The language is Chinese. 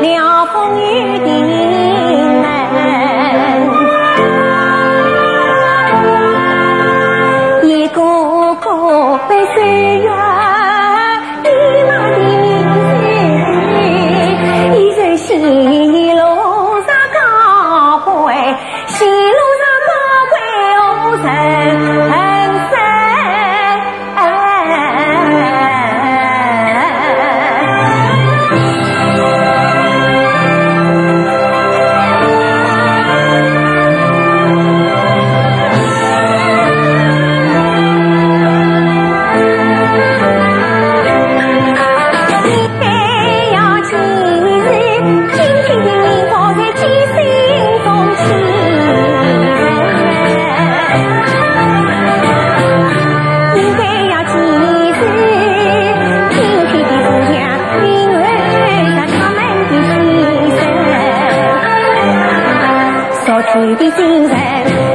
了风雨。的 creepy things that.